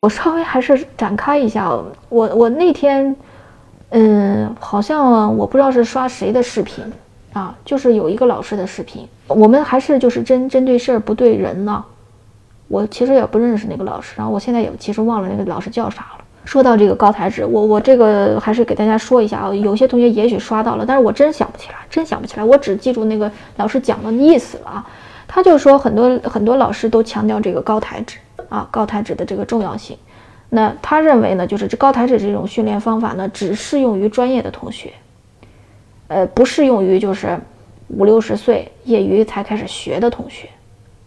我稍微还是展开一下，我我那天，嗯，好像我不知道是刷谁的视频啊，就是有一个老师的视频。我们还是就是针针对事儿不对人呢。我其实也不认识那个老师，然后我现在也其实忘了那个老师叫啥了。说到这个高台纸，我我这个还是给大家说一下啊，有些同学也许刷到了，但是我真想不起来，真想不起来，我只记住那个老师讲的意思了啊。他就说很多很多老师都强调这个高台纸。啊，高抬指的这个重要性，那他认为呢，就是这高抬指这种训练方法呢，只适用于专业的同学，呃，不适用于就是五六十岁业余才开始学的同学，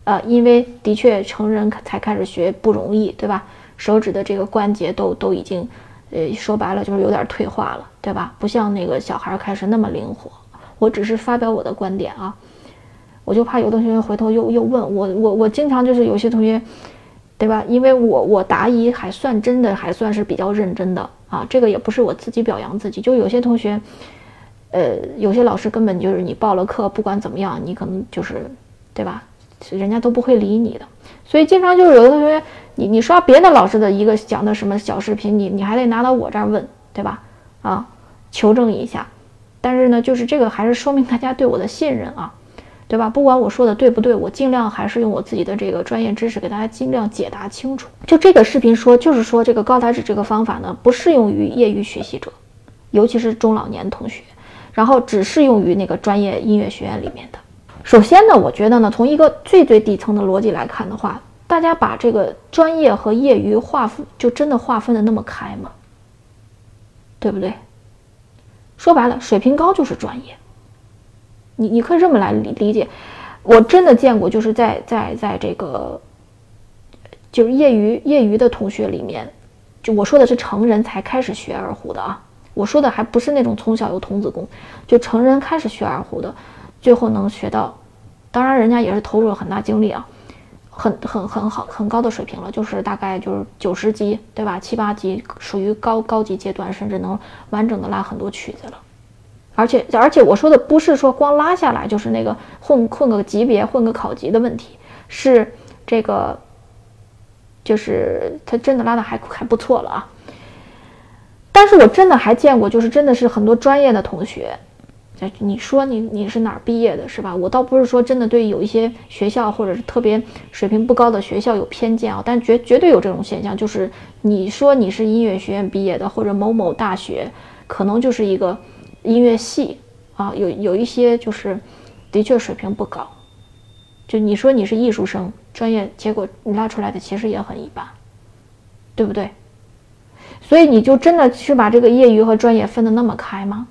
啊，因为的确成人才开始学不容易，对吧？手指的这个关节都都已经，呃，说白了就是有点退化了，对吧？不像那个小孩开始那么灵活。我只是发表我的观点啊，我就怕有的同学回头又又问我，我我经常就是有些同学。对吧？因为我我答疑还算真的，还算是比较认真的啊。这个也不是我自己表扬自己，就有些同学，呃，有些老师根本就是你报了课，不管怎么样，你可能就是，对吧？人家都不会理你的。所以经常就是有的同学，你你刷别的老师的一个讲的什么小视频，你你还得拿到我这儿问，对吧？啊，求证一下。但是呢，就是这个还是说明大家对我的信任啊。对吧？不管我说的对不对，我尽量还是用我自己的这个专业知识给大家尽量解答清楚。就这个视频说，就是说这个高台指这个方法呢，不适用于业余学习者，尤其是中老年同学，然后只适用于那个专业音乐学院里面的。首先呢，我觉得呢，从一个最最底层的逻辑来看的话，大家把这个专业和业余划分，就真的划分的那么开吗？对不对？说白了，水平高就是专业。你你可以这么来理理解，我真的见过，就是在在在这个，就是业余业余的同学里面，就我说的是成人才开始学二胡的啊，我说的还不是那种从小有童子功，就成人开始学二胡的，最后能学到，当然人家也是投入了很大精力啊，很很很好很高的水平了，就是大概就是九十级对吧，七八级属于高高级阶段，甚至能完整的拉很多曲子了。而且而且我说的不是说光拉下来就是那个混混个级别混个考级的问题，是这个，就是他真的拉的还还不错了啊。但是我真的还见过，就是真的是很多专业的同学，你说你你是哪儿毕业的，是吧？我倒不是说真的对有一些学校或者是特别水平不高的学校有偏见啊，但绝绝对有这种现象，就是你说你是音乐学院毕业的或者某某大学，可能就是一个。音乐系啊，有有一些就是的确水平不高，就你说你是艺术生专业，结果你拉出来的其实也很一般，对不对？所以你就真的去把这个业余和专业分得那么开吗？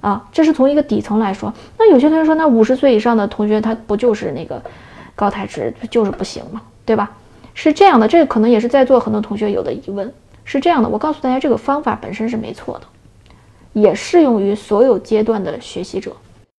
啊，这是从一个底层来说。那有些同学说，那五十岁以上的同学他不就是那个高台值就是不行吗？对吧？是这样的，这个可能也是在座很多同学有的疑问。是这样的，我告诉大家，这个方法本身是没错的。也适用于所有阶段的学习者。